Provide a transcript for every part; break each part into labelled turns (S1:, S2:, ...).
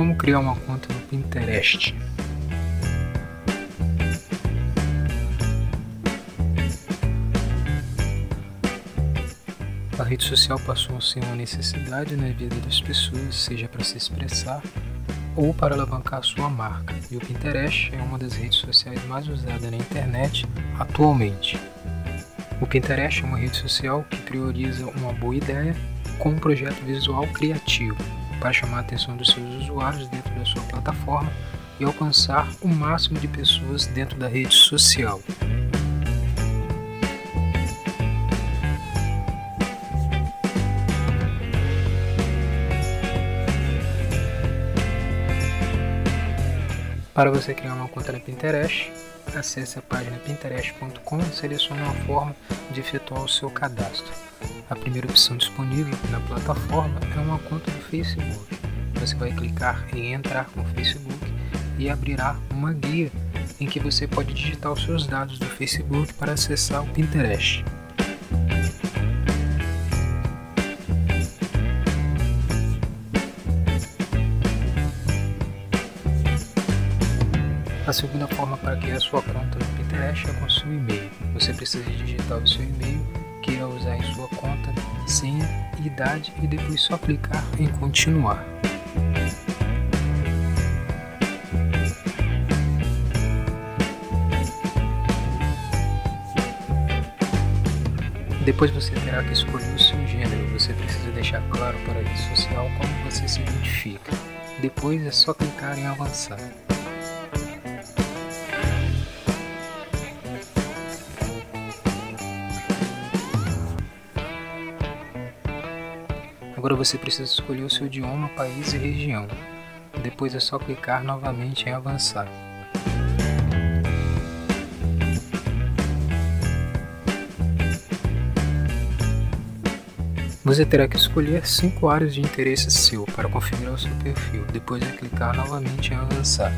S1: Como criar uma conta no Pinterest? A rede social passou a ser uma necessidade na vida das pessoas, seja para se expressar ou para alavancar sua marca, e o Pinterest é uma das redes sociais mais usadas na internet atualmente. O Pinterest é uma rede social que prioriza uma boa ideia com um projeto visual criativo para chamar a atenção dos seus usuários dentro da sua plataforma e alcançar o máximo de pessoas dentro da rede social. Para você criar uma conta na Pinterest, acesse a página pinterest.com e selecione uma forma de efetuar o seu cadastro. A primeira opção disponível na plataforma é uma conta do Facebook. Você vai clicar em entrar com o Facebook e abrirá uma guia em que você pode digitar os seus dados do Facebook para acessar o Pinterest. A segunda forma para criar sua conta no Pinterest é com seu e-mail. Você precisa digitar o seu e-mail que irá usar em sua conta, senha, idade e depois só clicar em continuar. Depois você terá que escolher o seu gênero. Você precisa deixar claro para a rede social como você se identifica. Depois é só clicar em avançar. Agora você precisa escolher o seu idioma, país e região. Depois é só clicar novamente em avançar. Você terá que escolher 5 áreas de interesse seu para configurar o seu perfil. Depois é clicar novamente em avançar.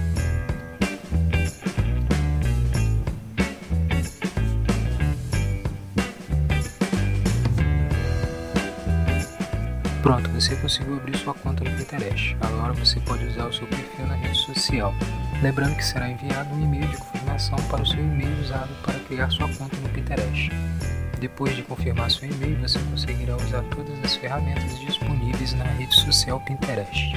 S1: Pronto, você conseguiu abrir sua conta no Pinterest. Agora você pode usar o seu perfil na rede social. Lembrando que será enviado um e-mail de confirmação para o seu e-mail usado para criar sua conta no Pinterest. Depois de confirmar seu e-mail, você conseguirá usar todas as ferramentas disponíveis na rede social Pinterest.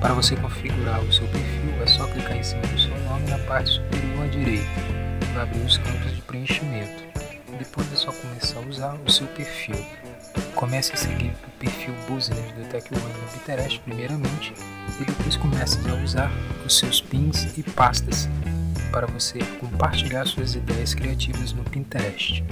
S1: Para você configurar o seu perfil, é só clicar em cima do seu nome na parte superior à direita. Vai abrir os campos de preenchimento. Depois é só começar a usar o seu perfil. Comece a seguir perfil Business do Tech no Pinterest primeiramente e depois comece a usar os seus pins e pastas para você compartilhar suas ideias criativas no Pinterest.